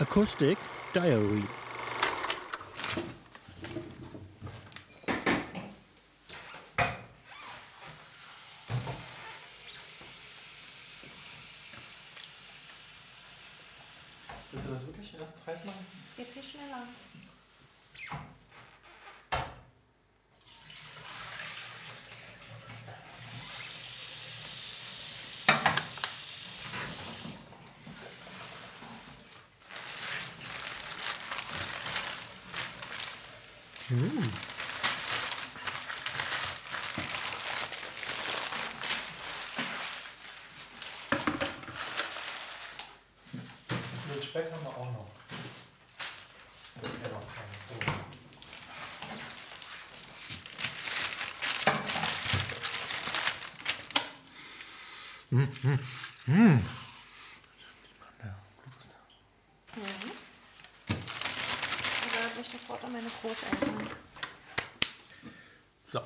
Acoustic Diary. Willst du das wirklich erst heiß machen? Es geht viel schneller. Mit Speck haben wir auch noch. Ja, noch mich sofort an meine Großeltern. So,